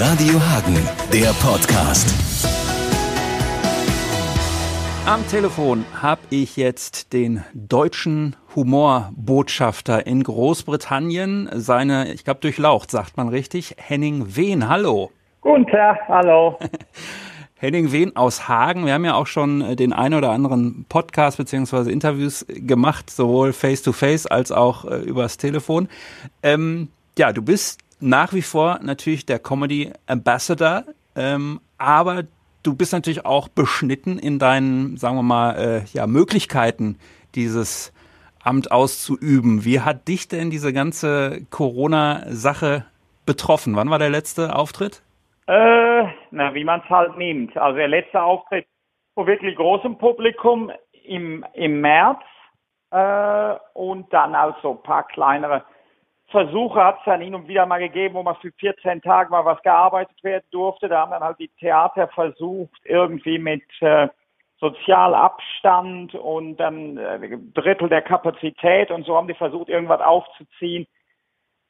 Radio Hagen, der Podcast. Am Telefon habe ich jetzt den deutschen Humorbotschafter in Großbritannien. Seine, ich glaube, durchlaucht, sagt man richtig, Henning Wehn. Hallo. Guten Tag, hallo. Henning Wehn aus Hagen. Wir haben ja auch schon den einen oder anderen Podcast beziehungsweise Interviews gemacht, sowohl face-to-face -face als auch äh, übers Telefon. Ähm, ja, du bist nach wie vor natürlich der Comedy Ambassador, ähm, aber du bist natürlich auch beschnitten in deinen, sagen wir mal, äh, ja, Möglichkeiten, dieses Amt auszuüben. Wie hat dich denn diese ganze Corona-Sache betroffen? Wann war der letzte Auftritt? Äh, na, wie man es halt nimmt. Also der letzte Auftritt vor wirklich großem Publikum im, im März äh, und dann auch so ein paar kleinere Versuche hat es dann hin und wieder mal gegeben, wo man für 14 Tage mal was gearbeitet werden durfte. Da haben dann halt die Theater versucht, irgendwie mit äh, Sozialabstand und dann äh, Drittel der Kapazität und so haben die versucht, irgendwas aufzuziehen.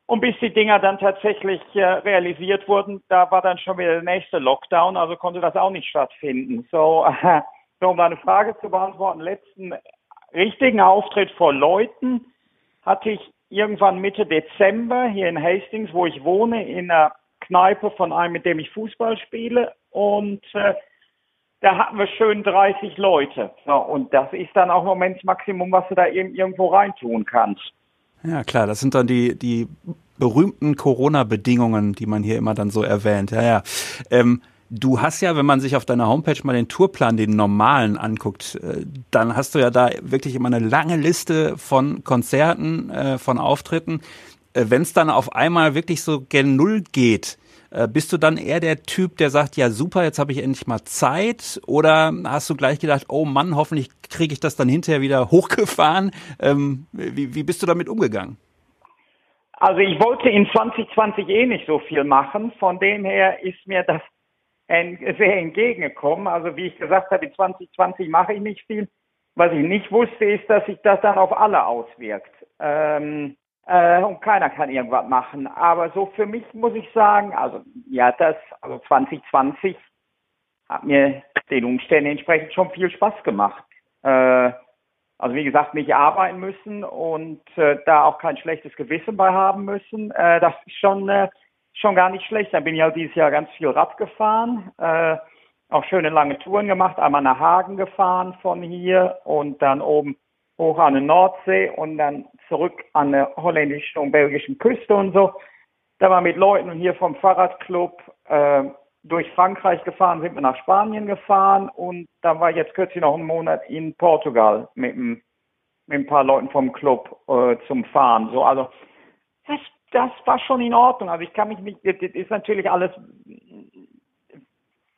Und bis die Dinger dann tatsächlich äh, realisiert wurden, da war dann schon wieder der nächste Lockdown, also konnte das auch nicht stattfinden. So, äh, so um deine Frage zu beantworten, letzten richtigen Auftritt vor Leuten hatte ich irgendwann Mitte Dezember hier in Hastings, wo ich wohne, in einer Kneipe von einem, mit dem ich Fußball spiele. Und äh, da hatten wir schön 30 Leute. So, und das ist dann auch im Moment das Maximum, was du da irgendwo reintun kannst. Ja, klar, das sind dann die, die berühmten Corona-Bedingungen, die man hier immer dann so erwähnt. Ja, ja. Ähm, du hast ja, wenn man sich auf deiner Homepage mal den Tourplan, den normalen anguckt, äh, dann hast du ja da wirklich immer eine lange Liste von Konzerten, äh, von Auftritten. Äh, wenn es dann auf einmal wirklich so gen Null geht, bist du dann eher der Typ, der sagt, ja super, jetzt habe ich endlich mal Zeit? Oder hast du gleich gedacht, oh Mann, hoffentlich kriege ich das dann hinterher wieder hochgefahren? Ähm, wie, wie bist du damit umgegangen? Also ich wollte in 2020 eh nicht so viel machen. Von dem her ist mir das sehr entgegengekommen. Also wie ich gesagt habe, in 2020 mache ich nicht viel. Was ich nicht wusste, ist, dass sich das dann auf alle auswirkt. Ähm, äh, und keiner kann irgendwas machen. Aber so für mich muss ich sagen, also ja, das, also 2020 hat mir den Umständen entsprechend schon viel Spaß gemacht. Äh, also wie gesagt, nicht arbeiten müssen und äh, da auch kein schlechtes Gewissen bei haben müssen. Äh, das ist schon äh, schon gar nicht schlecht. Dann bin ich auch dieses Jahr ganz viel Rad gefahren, äh, auch schöne lange Touren gemacht, einmal nach Hagen gefahren von hier und dann oben hoch an die Nordsee und dann zurück an der holländischen und belgischen Küste und so. Da war mit Leuten hier vom Fahrradclub äh, durch Frankreich gefahren, sind wir nach Spanien gefahren und dann war jetzt kürzlich noch einen Monat in Portugal mit, mit ein paar Leuten vom Club äh, zum Fahren. So, also das, das war schon in Ordnung. Also ich kann mich nicht, das ist natürlich alles,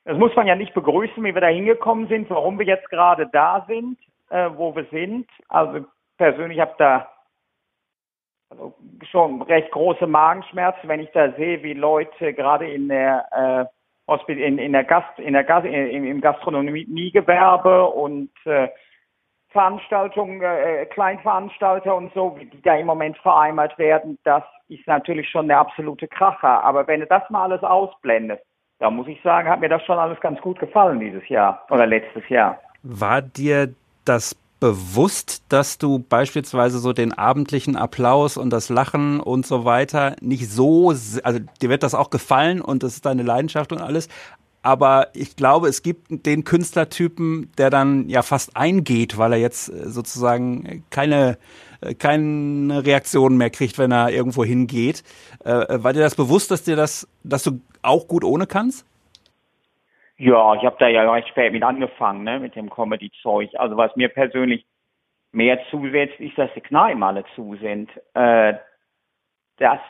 das muss man ja nicht begrüßen, wie wir da hingekommen sind, warum wir jetzt gerade da sind äh, wo wir sind. Also persönlich habe da also schon recht große Magenschmerzen, wenn ich da sehe, wie Leute gerade in der äh, in, in der Gast in der Gast in, im Gastronomiegewerbe und äh, Veranstaltungen, äh, Kleinveranstalter und so, die da im Moment vereinbart werden, das ist natürlich schon der absolute Kracher. Aber wenn du das mal alles ausblendest, da muss ich sagen, hat mir das schon alles ganz gut gefallen dieses Jahr oder letztes Jahr. War dir das bewusst, dass du beispielsweise so den abendlichen Applaus und das Lachen und so weiter nicht so, also dir wird das auch gefallen und das ist deine Leidenschaft und alles, aber ich glaube, es gibt den Künstlertypen, der dann ja fast eingeht, weil er jetzt äh, sozusagen keine äh, keine Reaktion mehr kriegt, wenn er irgendwo hingeht. Äh, war dir das bewusst, dass dir das, dass du auch gut ohne kannst? Ja, ich habe da ja recht spät mit angefangen, ne, mit dem Comedy-Zeug. Also was mir persönlich mehr zusetzt, ist, dass die Kneipen alle zu sind. Äh, das,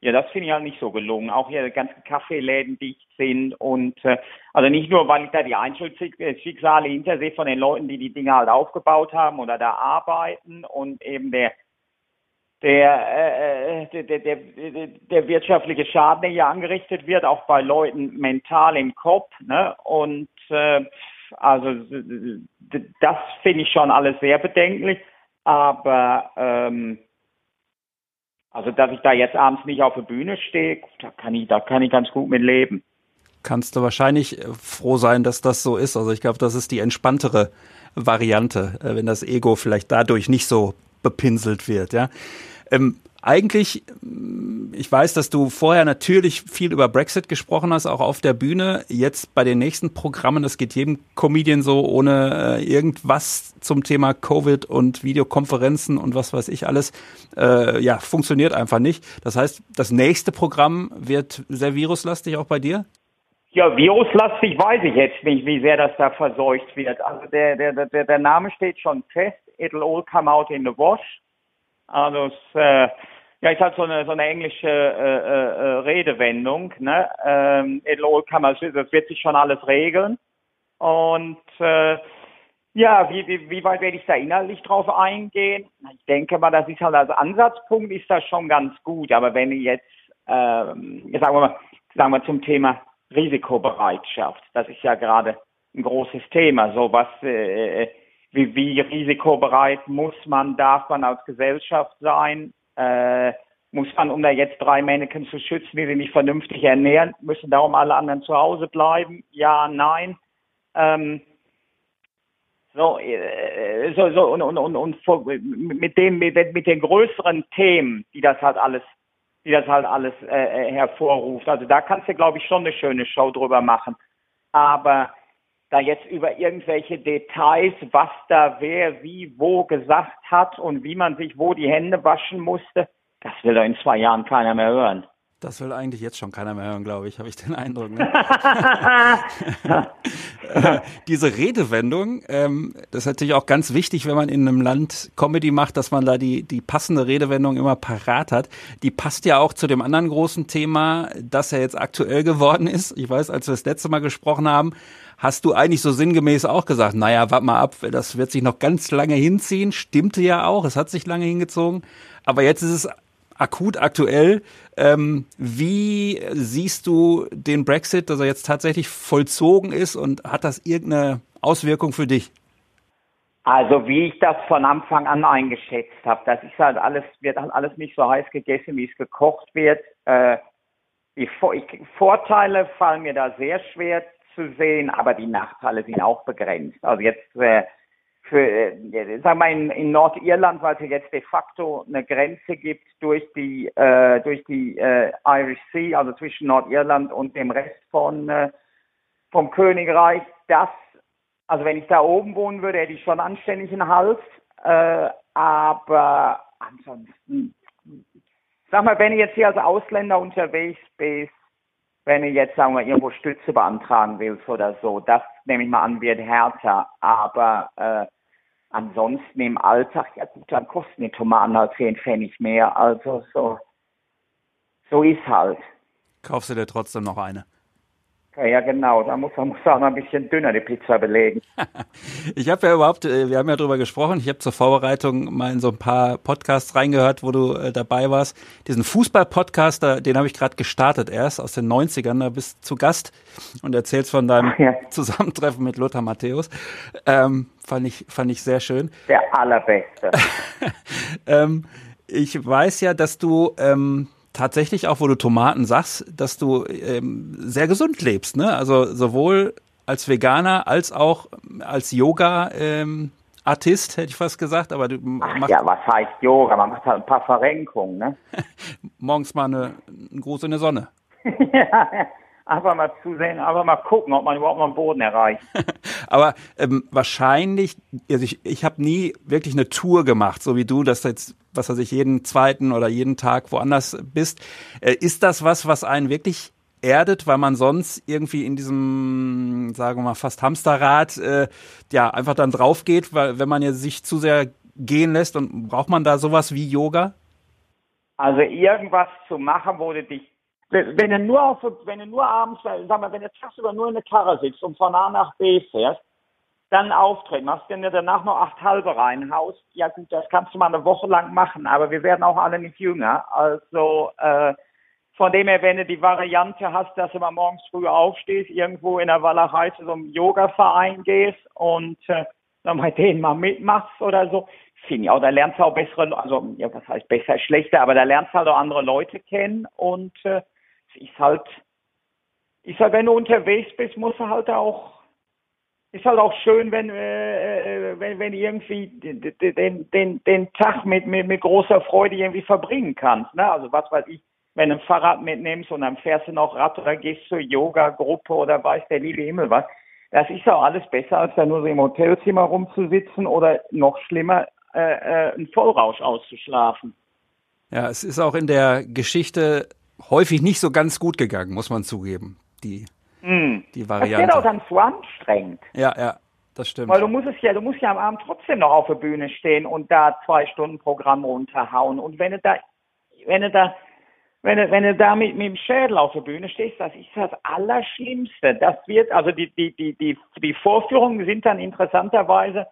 ja, das finde ich halt nicht so gelungen. Auch hier die ganzen Kaffeeläden dicht sind und äh, also nicht nur, weil ich da die Einzelschicksale hintersehe von den Leuten, die die Dinge halt aufgebaut haben oder da arbeiten und eben der der, äh, der, der, der, wirtschaftliche Schaden, der hier angerichtet wird, auch bei Leuten mental im Kopf. Ne? Und äh, also das finde ich schon alles sehr bedenklich. Aber ähm, Also, dass ich da jetzt abends nicht auf der Bühne stehe, da kann ich, da kann ich ganz gut mit leben. Kannst du wahrscheinlich äh, froh sein, dass das so ist. Also ich glaube, das ist die entspanntere Variante, äh, wenn das Ego vielleicht dadurch nicht so bepinselt wird, ja. Ähm, eigentlich, mm, ich weiß, dass du vorher natürlich viel über Brexit gesprochen hast, auch auf der Bühne. Jetzt bei den nächsten Programmen, das geht jedem Comedian so, ohne äh, irgendwas zum Thema Covid und Videokonferenzen und was weiß ich alles, äh, ja, funktioniert einfach nicht. Das heißt, das nächste Programm wird sehr viruslastig auch bei dir? Ja, viruslastig weiß ich jetzt nicht, wie sehr das da verseucht wird. Also der, der, der, der Name steht schon fest. It'll all come out in the wash. Also es, äh, ja, ist halt so eine so eine englische äh, äh, äh Redewendung. Ne? Ähm, come out, das wird sich schon alles regeln. Und äh, ja, wie, wie, wie weit werde ich da inhaltlich drauf eingehen? Ich denke mal, das ist halt als Ansatzpunkt ist das schon ganz gut. Aber wenn ich jetzt, ähm, sagen wir mal, sagen wir zum Thema Risikobereitschaft, das ist ja gerade ein großes Thema. So was äh, wie, wie risikobereit muss man, darf man als Gesellschaft sein? Äh, muss man, um da jetzt drei Männchen zu schützen, die sich nicht vernünftig ernähren, müssen darum alle anderen zu Hause bleiben? Ja, nein. Ähm, so, äh, so, so und, und, und, und mit dem, mit, mit den größeren Themen, die das halt alles, die das halt alles äh, hervorruft. Also da kannst du, glaube ich, schon eine schöne Show drüber machen. Aber da jetzt über irgendwelche Details, was da wer wie wo gesagt hat und wie man sich wo die Hände waschen musste, das will doch in zwei Jahren keiner mehr hören. Das will eigentlich jetzt schon keiner mehr hören, glaube ich, habe ich den Eindruck. Ne? Diese Redewendung, ähm, das ist natürlich auch ganz wichtig, wenn man in einem Land Comedy macht, dass man da die, die passende Redewendung immer parat hat. Die passt ja auch zu dem anderen großen Thema, das ja jetzt aktuell geworden ist. Ich weiß, als wir das letzte Mal gesprochen haben, hast du eigentlich so sinngemäß auch gesagt, naja, warte mal ab, das wird sich noch ganz lange hinziehen. Stimmte ja auch, es hat sich lange hingezogen. Aber jetzt ist es akut aktuell. Ähm, wie siehst du den Brexit, dass er jetzt tatsächlich vollzogen ist und hat das irgendeine Auswirkung für dich? Also wie ich das von Anfang an eingeschätzt habe, das ist halt alles, wird halt alles nicht so heiß gegessen, wie es gekocht wird. Äh, die Vorteile fallen mir da sehr schwer zu sehen, aber die Nachteile sind auch begrenzt. Also jetzt äh, für, äh, sagen wir in, in Nordirland, weil es jetzt de facto eine Grenze gibt durch die äh, durch die äh, Irish Sea, also zwischen Nordirland und dem Rest von äh, vom Königreich. Das, also wenn ich da oben wohnen würde, hätte ich schon anständig einen Hals. Äh, aber ansonsten, sag mal, wenn ich jetzt hier als Ausländer unterwegs bin, wenn ich jetzt, sagen wir, irgendwo Stütze beantragen willst oder so, das nehme ich mal an, wird härter. Aber äh, ansonsten im Alltag, ja gut, dann kosten die Tomaten halt 10 Pfennig mehr. Also so, so ist halt. Kaufst du dir trotzdem noch eine? Ja, genau. Da muss man muss auch noch ein bisschen dünner die Pizza belegen. ich habe ja überhaupt, äh, wir haben ja drüber gesprochen, ich habe zur Vorbereitung mal in so ein paar Podcasts reingehört, wo du äh, dabei warst. Diesen Fußball-Podcast, den habe ich gerade gestartet erst aus den 90ern, da bist du zu Gast und erzählst von deinem ja. Zusammentreffen mit Lothar Matthäus. Ähm, fand, ich, fand ich sehr schön. Der allerbeste. ähm, ich weiß ja, dass du... Ähm, tatsächlich auch, wo du Tomaten sagst, dass du ähm, sehr gesund lebst, ne? Also sowohl als Veganer als auch als Yoga ähm, Artist, hätte ich fast gesagt, aber du machst Ja, was heißt Yoga? Man macht halt ein paar Verrenkungen, ne? Morgens mal eine, einen Gruß in der Sonne. ja, einfach mal zusehen, einfach mal gucken, ob man überhaupt mal den Boden erreicht. Aber ähm, wahrscheinlich, also ich, ich habe nie wirklich eine Tour gemacht, so wie du, dass jetzt, was weiß ich, jeden zweiten oder jeden Tag woanders bist. Äh, ist das was, was einen wirklich erdet, weil man sonst irgendwie in diesem, sagen wir mal, fast Hamsterrad äh, ja einfach dann drauf geht, weil wenn man ja sich zu sehr gehen lässt und braucht man da sowas wie Yoga? Also irgendwas zu machen, wo du dich wenn du nur auf, wenn du nur abends, sag mal, wenn du tagsüber nur in der Karre sitzt und von A nach B fährst, dann auftreten, machst du danach noch acht halbe reinhaust, ja gut, das kannst du mal eine Woche lang machen, aber wir werden auch alle nicht jünger. Also äh, von dem her, wenn du die Variante hast, dass du mal morgens früh aufstehst, irgendwo in der Walachei zu so einem Yoga-Verein gehst und äh, dann bei denen mal mitmachst oder so, finde ich auch, da lernst du auch bessere, also ja, was heißt besser, schlechter, aber da lernst du halt auch andere Leute kennen und äh, ist halt, ist halt, wenn du unterwegs bist, musst halt auch, ist halt auch schön, wenn, äh, äh wenn, wenn irgendwie den, den, den Tag mit, mit, mit großer Freude irgendwie verbringen kannst. Ne? Also was weiß ich, wenn du ein Fahrrad mitnimmst und dann fährst du noch Rad oder gehst zur Yoga-Gruppe oder weiß der liebe Himmel was. Das ist auch alles besser, als da nur so im Hotelzimmer rumzusitzen oder noch schlimmer, äh, äh, einen Vollrausch auszuschlafen. Ja, es ist auch in der Geschichte häufig nicht so ganz gut gegangen, muss man zugeben. Die, mm. die Variante. Das wird auch dann zu anstrengend. Ja, ja, das stimmt. Weil du musst es ja, du musst ja am Abend trotzdem noch auf der Bühne stehen und da zwei Stunden Programm runterhauen. Und wenn du da, wenn du da, wenn du, wenn du da mit, mit dem Schädel auf der Bühne stehst, das ist das Allerschlimmste. Das wird, also die, die, die, die, die Vorführungen sind dann interessanterweise,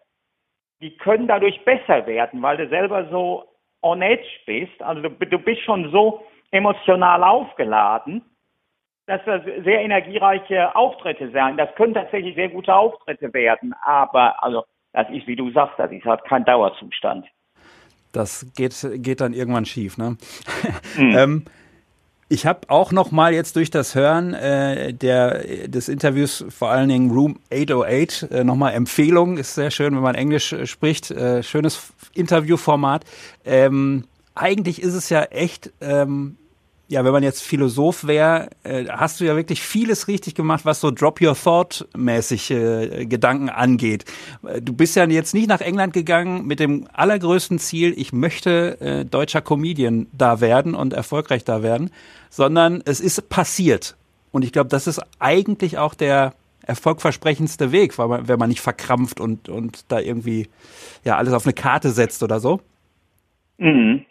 die können dadurch besser werden, weil du selber so on edge bist. Also du, du bist schon so emotional aufgeladen, dass das sehr energiereiche Auftritte sein. Das können tatsächlich sehr gute Auftritte werden, aber also das ist, wie du sagst, das ist halt kein Dauerzustand. Das geht, geht dann irgendwann schief, ne? Mhm. ähm, ich habe auch noch mal jetzt durch das Hören äh, der, des Interviews, vor allen Dingen Room 808, äh, nochmal Empfehlung. Ist sehr schön, wenn man Englisch äh, spricht. Äh, schönes Interviewformat. Ähm, eigentlich ist es ja echt ähm, ja, wenn man jetzt Philosoph wäre, äh, hast du ja wirklich vieles richtig gemacht, was so Drop Your Thought mäßig äh, Gedanken angeht. Äh, du bist ja jetzt nicht nach England gegangen mit dem allergrößten Ziel, ich möchte äh, deutscher Comedian da werden und erfolgreich da werden, sondern es ist passiert. Und ich glaube, das ist eigentlich auch der erfolgversprechendste Weg, weil man, wenn man nicht verkrampft und, und da irgendwie ja alles auf eine Karte setzt oder so. Mhm.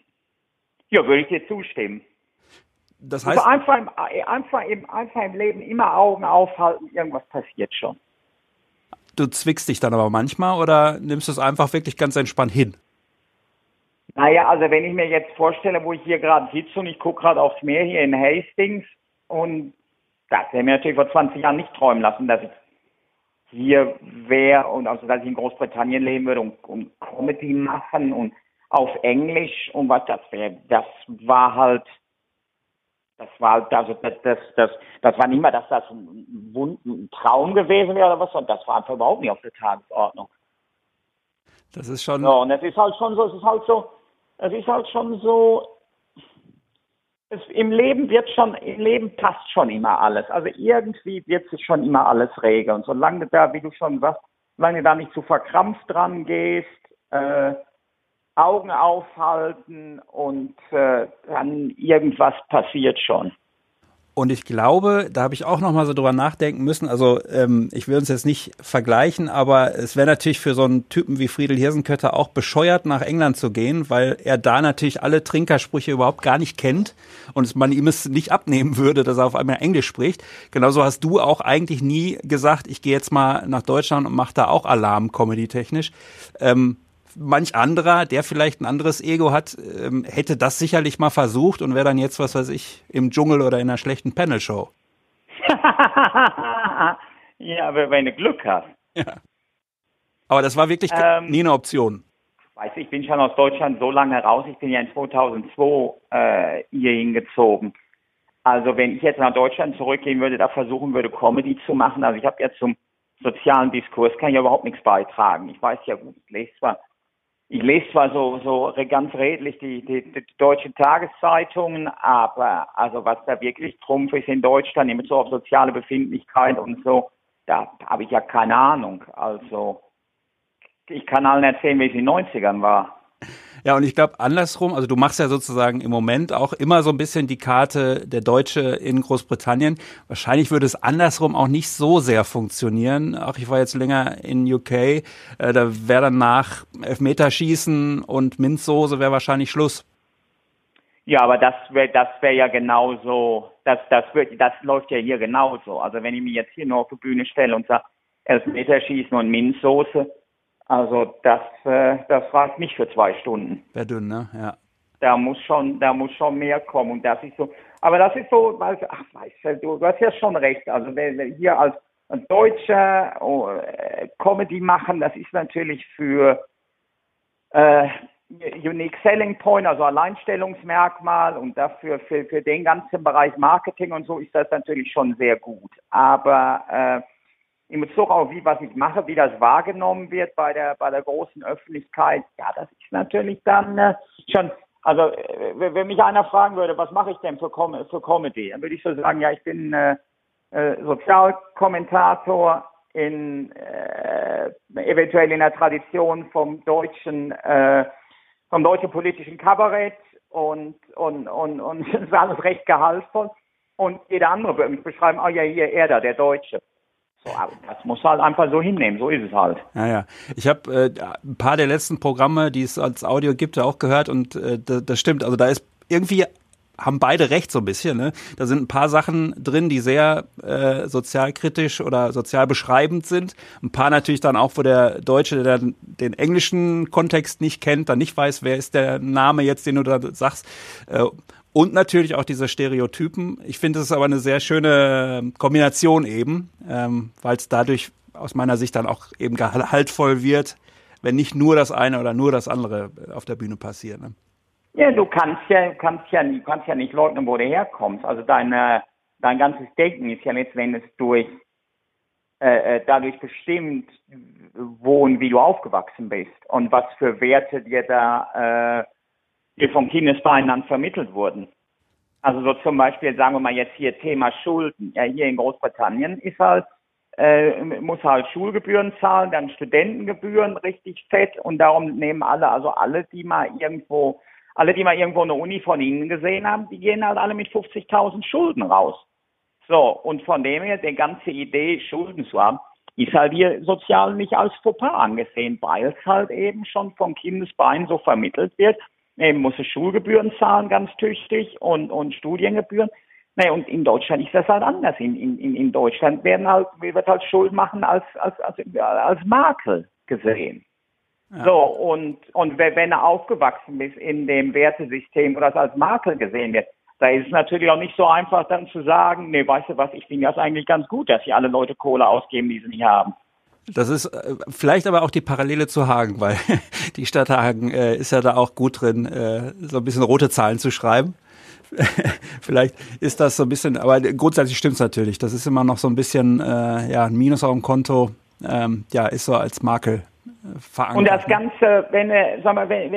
Ja, würde ich dir zustimmen. Das heißt, also einfach, im, einfach, im, einfach im Leben immer Augen aufhalten, irgendwas passiert schon. Du zwickst dich dann aber manchmal oder nimmst du es einfach wirklich ganz entspannt hin? Naja, also wenn ich mir jetzt vorstelle, wo ich hier gerade sitze und ich gucke gerade aufs Meer hier in Hastings und das hätte mir natürlich vor 20 Jahren nicht träumen lassen, dass ich hier wäre und also dass ich in Großbritannien leben würde und, und Comedy machen und auf Englisch und was das wäre. Das war halt das war also das, das, das, das war nicht mal, dass das ein, ein Traum gewesen wäre oder was, sondern das war einfach überhaupt nicht auf der Tagesordnung. Das ist schon. Ja, und es ist halt schon so, es ist halt so, es ist halt schon so, es, im Leben wird schon, im Leben passt schon immer alles. Also irgendwie wird sich schon immer alles regeln. Solange du da, wie du schon sagst, solange du da nicht zu verkrampft dran gehst, äh, Augen aufhalten und äh, dann irgendwas passiert schon. Und ich glaube, da habe ich auch noch mal so drüber nachdenken müssen. Also ähm, ich will uns jetzt nicht vergleichen, aber es wäre natürlich für so einen Typen wie Friedel Hirsenkötter auch bescheuert, nach England zu gehen, weil er da natürlich alle Trinkersprüche überhaupt gar nicht kennt und man ihm es nicht abnehmen würde, dass er auf einmal Englisch spricht. Genauso hast du auch eigentlich nie gesagt, ich gehe jetzt mal nach Deutschland und mache da auch Alarm, comedy-technisch. Ähm, manch anderer, der vielleicht ein anderes Ego hat, ähm, hätte das sicherlich mal versucht und wäre dann jetzt, was weiß ich, im Dschungel oder in einer schlechten Panel-Show. ja, aber wenn du Glück hast. Ja. Aber das war wirklich ähm, nie eine Option. Weiß ich bin schon aus Deutschland so lange raus. Ich bin ja in 2002 äh, hier hingezogen. Also wenn ich jetzt nach Deutschland zurückgehen würde, da versuchen würde, Comedy zu machen. Also ich habe jetzt zum sozialen Diskurs kann ich ja überhaupt nichts beitragen. Ich weiß ja gut, ich lese zwar ich lese zwar so, so ganz redlich die, die, die deutschen Tageszeitungen, aber also was da wirklich Trumpf ist in Deutschland, immer so auf soziale Befindlichkeit und so, da habe ich ja keine Ahnung. Also ich kann allen erzählen, wie es in den 90ern war. Ja, und ich glaube andersrum, also du machst ja sozusagen im Moment auch immer so ein bisschen die Karte der Deutsche in Großbritannien. Wahrscheinlich würde es andersrum auch nicht so sehr funktionieren. Auch ich war jetzt länger in UK, äh, da wäre dann nach Elfmeterschießen und Minzsoße wäre wahrscheinlich Schluss. Ja, aber das wäre das wäre ja genauso, das das wird das läuft ja hier genauso. Also wenn ich mich jetzt hier nur auf die Bühne stelle und sage Elfmeterschießen und Minzsoße, also das, äh, das reicht nicht für zwei Stunden. Wäre dünn, ne? Ja. Da muss schon, da muss schon mehr kommen. Und das ist so, aber das ist so, weil, ach, weißt du, du hast ja schon recht. Also hier als Deutscher oh, äh, Comedy machen, das ist natürlich für äh, Unique Selling Point, also Alleinstellungsmerkmal und dafür für, für den ganzen Bereich Marketing und so ist das natürlich schon sehr gut. Aber äh, in Bezug auf wie was ich mache, wie das wahrgenommen wird bei der bei der großen Öffentlichkeit, ja, das ist natürlich dann äh, schon. Also äh, wenn mich einer fragen würde, was mache ich denn für, Com für Comedy, dann würde ich so sagen, ja, ich bin äh, äh, Sozialkommentator in äh, eventuell in der Tradition vom deutschen äh, vom deutschen politischen Kabarett und, und, und, und das ist alles recht gehaltvoll. Und jeder andere würde mich beschreiben, oh ja, hier, er da, der Deutsche. Das muss halt einfach so hinnehmen, so ist es halt. Ja, ja. Ich habe äh, ein paar der letzten Programme, die es als Audio gibt, auch gehört und äh, das, das stimmt. Also da ist irgendwie haben beide recht so ein bisschen. Ne? Da sind ein paar Sachen drin, die sehr äh, sozialkritisch oder sozial beschreibend sind. Ein paar natürlich dann auch, wo der Deutsche, der den englischen Kontext nicht kennt, dann nicht weiß, wer ist der Name jetzt, den du da sagst. Äh, und natürlich auch diese Stereotypen. Ich finde, es ist aber eine sehr schöne Kombination eben, ähm, weil es dadurch aus meiner Sicht dann auch eben gehaltvoll wird, wenn nicht nur das eine oder nur das andere auf der Bühne passiert. Ne? Ja, du kannst ja, kannst ja, kannst ja nicht leugnen, wo du herkommst. Also deine, dein ganzes Denken ist ja letztendlich durch, äh, äh, dadurch bestimmt, wo und wie du aufgewachsen bist und was für Werte dir da, äh, dir vom Kindesbein an vermittelt wurden. Also so zum Beispiel, sagen wir mal jetzt hier Thema Schulden. Ja, hier in Großbritannien ist halt, äh, muss halt Schulgebühren zahlen, dann Studentengebühren richtig fett und darum nehmen alle, also alle, die mal irgendwo alle, die mal irgendwo eine Uni von Ihnen gesehen haben, die gehen halt alle mit 50.000 Schulden raus. So, und von dem her, die ganze Idee, Schulden zu haben, ist halt hier sozial nicht als Fauxpas angesehen, weil es halt eben schon vom Kindesbein so vermittelt wird. Eben muss es Schulgebühren zahlen, ganz tüchtig, und, und Studiengebühren. Nee, und in Deutschland ist das halt anders. In, in, in Deutschland werden halt, wird halt Schuld machen als, als, als, als Makel gesehen. So, und, und wenn er aufgewachsen ist in dem Wertesystem, wo das als Makel gesehen wird, da ist es natürlich auch nicht so einfach dann zu sagen, nee, weißt du was, ich finde das eigentlich ganz gut, dass hier alle Leute Kohle ausgeben, die sie nicht haben. Das ist äh, vielleicht aber auch die Parallele zu Hagen, weil die Stadt Hagen äh, ist ja da auch gut drin, äh, so ein bisschen rote Zahlen zu schreiben. vielleicht ist das so ein bisschen, aber grundsätzlich stimmt es natürlich. Das ist immer noch so ein bisschen äh, ja, ein Minus auf dem Konto. Ähm, ja, ist so als Makel verankert. Und das Ganze, wenn, sag mal, wenn,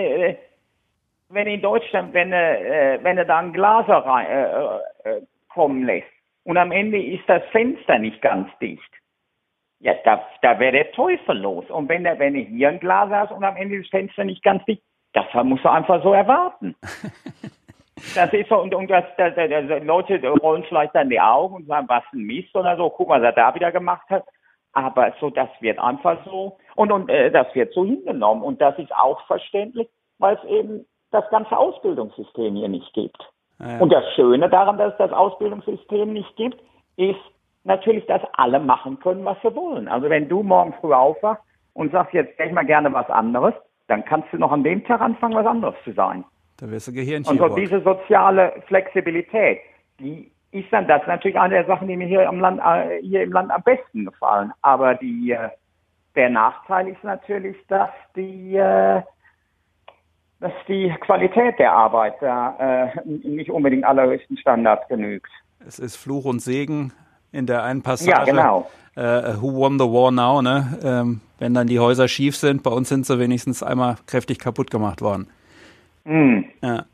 wenn, in Deutschland, wenn, äh, wenn er da ein Glas rein, äh, äh, kommen lässt und am Ende ist das Fenster nicht ganz dicht, ja, da, da wäre der Teufel los. Und wenn er, wenn er hier ein Glas hast und am Ende das Fenster nicht ganz dicht, das muss er einfach so erwarten. Das ist so, und, und das, das, das, das, Leute rollen vielleicht dann die Augen und sagen, was ein Mist oder so, guck mal, was er da wieder gemacht hat. Aber so, das wird einfach so und, und äh, das wird so hingenommen. Und das ist auch verständlich, weil es eben das ganze Ausbildungssystem hier nicht gibt. Ja. Und das Schöne daran, dass es das Ausbildungssystem nicht gibt, ist natürlich, dass alle machen können, was sie wollen. Also wenn du morgen früh aufwachst und sagst, jetzt wäre ich mal gerne was anderes, dann kannst du noch an dem Tag anfangen, was anderes zu sein. Da wirst du Gehirnchirurg. Und so diese soziale Flexibilität, die ist dann das natürlich eine der Sachen, die mir hier im Land, äh, hier im Land am besten gefallen. Aber die, äh, der Nachteil ist natürlich, dass die, äh, dass die Qualität der Arbeit da nicht unbedingt allerhöchsten Standards genügt. Es ist Fluch und Segen in der einen Passage. Ja, genau. Äh, who won the war now? Ne? Ähm, wenn dann die Häuser schief sind, bei uns sind sie wenigstens einmal kräftig kaputt gemacht worden. Mm. Ja.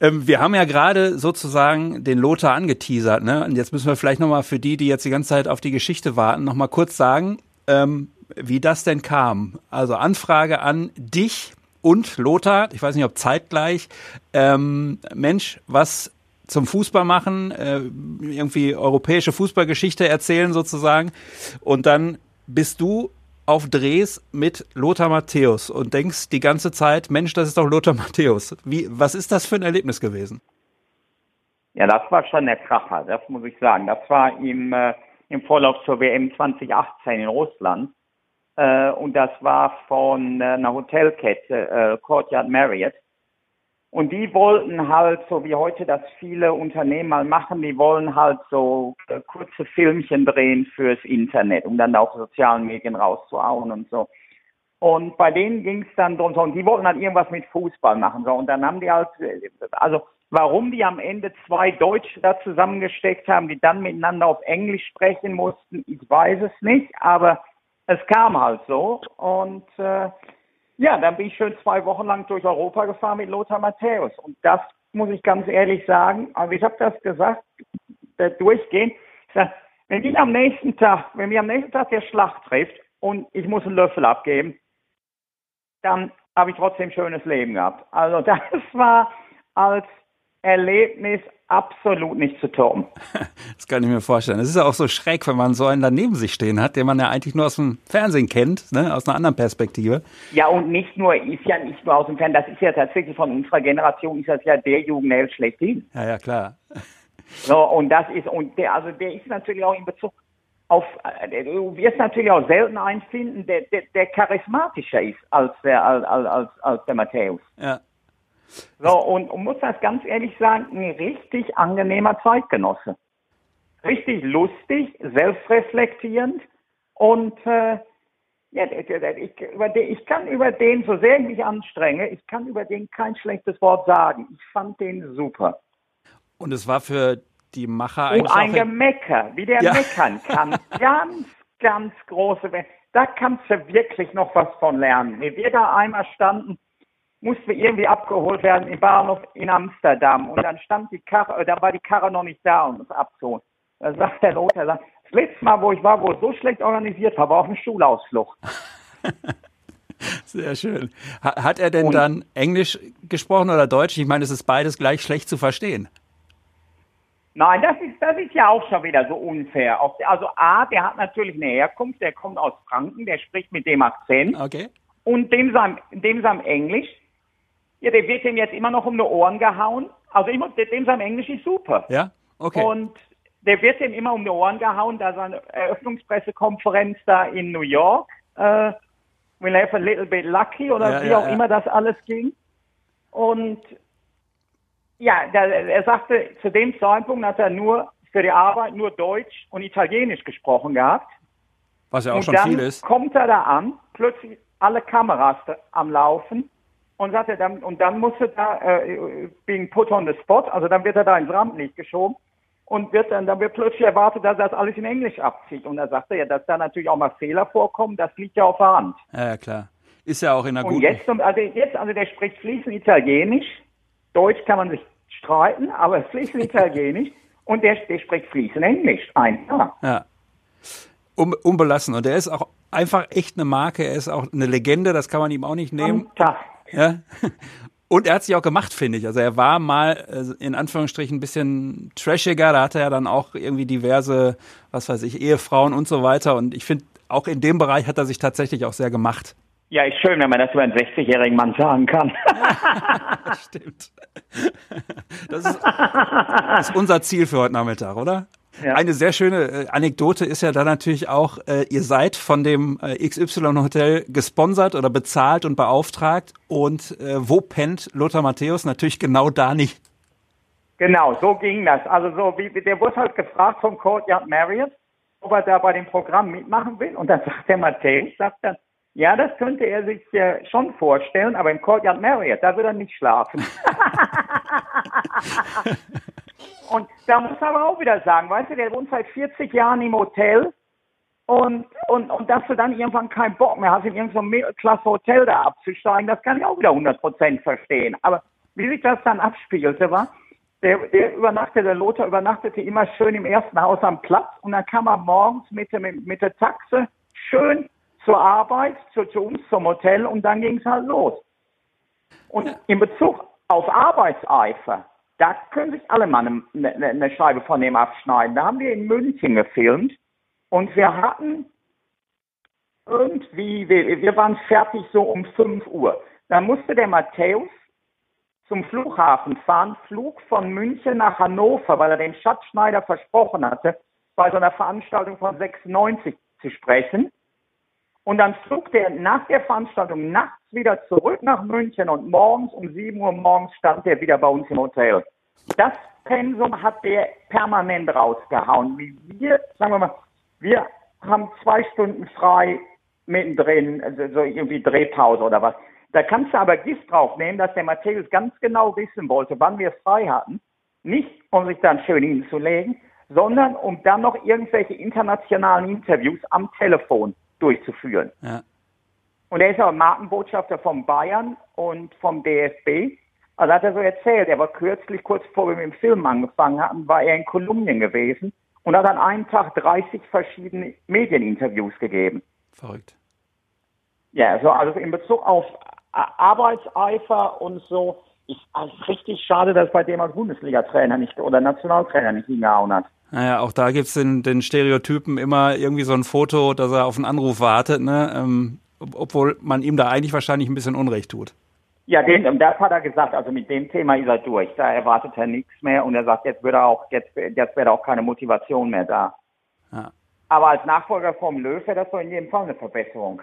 Ähm, wir haben ja gerade sozusagen den Lothar angeteasert, ne? Und jetzt müssen wir vielleicht nochmal für die, die jetzt die ganze Zeit auf die Geschichte warten, nochmal kurz sagen, ähm, wie das denn kam. Also Anfrage an dich und Lothar, ich weiß nicht, ob zeitgleich. Ähm, Mensch, was zum Fußball machen, äh, irgendwie europäische Fußballgeschichte erzählen sozusagen. Und dann bist du auf Drehs mit Lothar Matthäus und denkst die ganze Zeit, Mensch, das ist doch Lothar Matthäus. Wie, was ist das für ein Erlebnis gewesen? Ja, das war schon der Kracher, das muss ich sagen. Das war im, äh, im Vorlauf zur WM 2018 in Russland. Äh, und das war von äh, einer Hotelkette, äh, Courtyard Marriott. Und die wollten halt, so wie heute das viele Unternehmen mal machen, die wollen halt so äh, kurze Filmchen drehen fürs Internet, um dann auf sozialen Medien rauszuhauen und so. Und bei denen ging es dann drum, so, und die wollten dann irgendwas mit Fußball machen. So, und dann haben die halt, also warum die am Ende zwei Deutsche da zusammengesteckt haben, die dann miteinander auf Englisch sprechen mussten, ich weiß es nicht, aber es kam halt so. Und äh, ja, dann bin ich schön zwei Wochen lang durch Europa gefahren mit Lothar Matthäus. Und das muss ich ganz ehrlich sagen, aber ich habe das gesagt, da durchgehen. Ich sag, wenn ich am nächsten Tag, wenn mir am nächsten Tag der Schlag trifft und ich muss einen Löffel abgeben, dann habe ich trotzdem ein schönes Leben gehabt. Also das war als Erlebnis absolut nicht zu toppen. Das kann ich mir vorstellen. Es ist ja auch so schräg, wenn man so einen daneben sich stehen hat, den man ja eigentlich nur aus dem Fernsehen kennt, ne? aus einer anderen Perspektive. Ja, und nicht nur, ist ja nicht nur aus dem Fernsehen, das ist ja tatsächlich von unserer Generation, ist das ja der Jugendheld schlechthin. Ja, ja, klar. So, und das ist, und der, also der ist natürlich auch in Bezug auf, äh, du wirst natürlich auch selten einen finden, der, der, der charismatischer ist als der, als, als, als der Matthäus. Ja. So, und, und muss das ganz ehrlich sagen, ein richtig angenehmer Zeitgenosse. Richtig lustig, selbstreflektierend und äh, ja, ich, über den, ich kann über den, so sehr ich mich anstrenge, ich kann über den kein schlechtes Wort sagen. Ich fand den super. Und es war für die Macher Und eigentlich ein Gemecker, wie der Ja. meckern kann. ganz, ganz große. Da kannst du wirklich noch was von lernen. Wie wir da einmal standen, mussten wir irgendwie abgeholt werden im Bahnhof in Amsterdam. Und dann stand die Karre, äh, da war die Karre noch nicht da, um uns abzuholen. Da sagt der Lothar, sagt, das letzte Mal, wo ich war, wo es so schlecht organisiert war, war auf einem Schulausflug. Sehr schön. Ha- Hat er denn Und- dann Englisch gesprochen oder Deutsch? Ich meine, es ist beides gleich schlecht zu verstehen. Nein, das ist, das ist ja auch schon wieder so unfair. Also A, der hat natürlich eine Herkunft, der kommt aus Franken, der spricht mit dem Akzent. Okay. Und dem sein, dem sein Englisch, ja, der wird dem jetzt immer noch um die Ohren gehauen. Also ich muss, dem sein Englisch ist super. Ja? Okay. Und der wird dem immer um die Ohren gehauen, da seine Eröffnungspressekonferenz da in New York, äh, we'll have a little bit lucky oder Ja, wie ja, auch ja. immer das alles ging. Und ja, der, er sagte, zu dem Zeitpunkt hat er nur für die Arbeit nur Deutsch und Italienisch gesprochen gehabt. Was ja auch und schon viel ist. kommt er da an, plötzlich alle Kameras am Laufen und sagt er dann, und dann muss er da, äh, being put on the spot, also dann wird er da ins Rampenlicht geschoben und wird dann, dann wird plötzlich erwartet, dass er das alles in Englisch abzieht. Und da sagt er ja, dass da natürlich auch mal Fehler vorkommen, das liegt ja auf der Hand. Ja, ja, klar. Ist ja auch in Und guten. jetzt, also jetzt, also der spricht fließend Italienisch, Deutsch kann man sich streiten, aber fließend Italienisch und der, der spricht fließend Englisch. Einfach. Ja. Um, unbelassen. Und er ist auch einfach echt eine Marke. Er ist auch eine Legende. Das kann man ihm auch nicht nehmen. Fantastisch. Ja. Und er hat sich auch gemacht, finde ich. Also er war mal äh, in Anführungsstrichen ein bisschen trashiger. Da hatte er dann auch irgendwie diverse, was weiß ich, Ehefrauen und so weiter. Und ich finde, auch in dem Bereich hat er sich tatsächlich auch sehr gemacht. Ja, ist schön, wenn man das über einen 60-jährigen Mann sagen kann. Stimmt. Das ist, das ist unser Ziel für heute Nachmittag, oder? Ja. Eine sehr schöne äh, Anekdote ist ja dann natürlich auch, äh, ihr seid von dem äh, XY-Hotel gesponsert oder bezahlt und beauftragt. Und äh, wo pennt Lothar Matthäus? Natürlich genau da nicht. Genau, so ging das. Also so wie der wurde halt gefragt vom Courtyard Marriott, ob er da bei dem Programm mitmachen will. Und dann sagt der Matthäus, sagt dann, ja, das könnte er sich äh, schon vorstellen, aber im Courtyard Marriott, da wird er nicht schlafen. da muss er aber auch wieder sagen, weißt du, der wohnt seit 40 Jahren im Hotel und, und, und dass du dann irgendwann keinen Bock mehr hast, in irgendein Mittelklasse-Hotel da abzusteigen, das kann ich auch wieder 100% verstehen. Aber wie sich das dann abspielte, war, der, der übernachtete, der Lothar übernachtete immer schön im ersten Haus am Platz und dann kam er morgens mit, dem, mit der Taxe schön zur Arbeit, zu, zu uns zum Hotel und dann ging es halt los. Und in Bezug auf Arbeitseifer, da können sich alle mal eine, eine, eine Scheibe von dem abschneiden. Da haben wir in München gefilmt und wir hatten irgendwie, wir, wir waren fertig so um 5 Uhr. Da musste der Matthäus zum Flughafen fahren, Flug von München nach Hannover, weil er den Schatzschneider versprochen hatte, bei so einer Veranstaltung von 96 zu sprechen. Und dann flog der nach der Veranstaltung nachts wieder zurück nach München und morgens um 7 Uhr morgens stand er wieder bei uns im Hotel. Das Pensum hat der permanent rausgehauen. Wie wir, sagen wir mal, wir haben zwei Stunden frei mittendrin, also so irgendwie Drehpause oder was. Da kannst du aber Gift draufnehmen, dass der Matthäus ganz genau wissen wollte, wann wir es frei hatten. Nicht, um sich dann schön hinzulegen, sondern um dann noch irgendwelche internationalen Interviews am Telefon durchzuführen. Ja. Und er ist aber Markenbotschafter von Bayern und vom DFB. Also hat er so erzählt, er war kürzlich, kurz bevor wir mit dem Film angefangen hatten, war er in Kolumbien gewesen und hat an einem Tag 30 verschiedene Medieninterviews gegeben. Verrückt. Ja, so, also in Bezug auf Arbeitseifer und so, ist also richtig schade, dass bei dem als Bundesliga-Trainer nicht oder Nationaltrainer nicht hingehauen hat. Naja, auch da gibt's den, den Stereotypen immer irgendwie so ein Foto, dass er auf einen Anruf wartet, ne? Ähm, obwohl man ihm da eigentlich wahrscheinlich ein bisschen Unrecht tut. Ja, den, das hat er gesagt, also mit dem Thema ist er durch. Da erwartet er nichts mehr und er sagt, jetzt würde auch, jetzt, jetzt wäre auch keine Motivation mehr da. Ja. Aber als Nachfolger vom Löw wäre das doch in jedem Fall eine Verbesserung.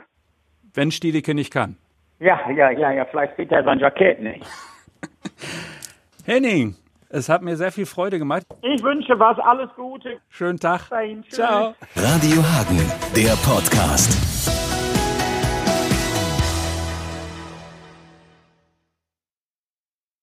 Wenn Stielicke nicht kann. Ja, ja, ja, ja, vielleicht sieht er sein Jackett nicht. Henning, es hat mir sehr viel Freude gemacht. Ich wünsche was, alles Gute. Schönen Tag. Dahin, Ciao. Radio Hagen, der Podcast.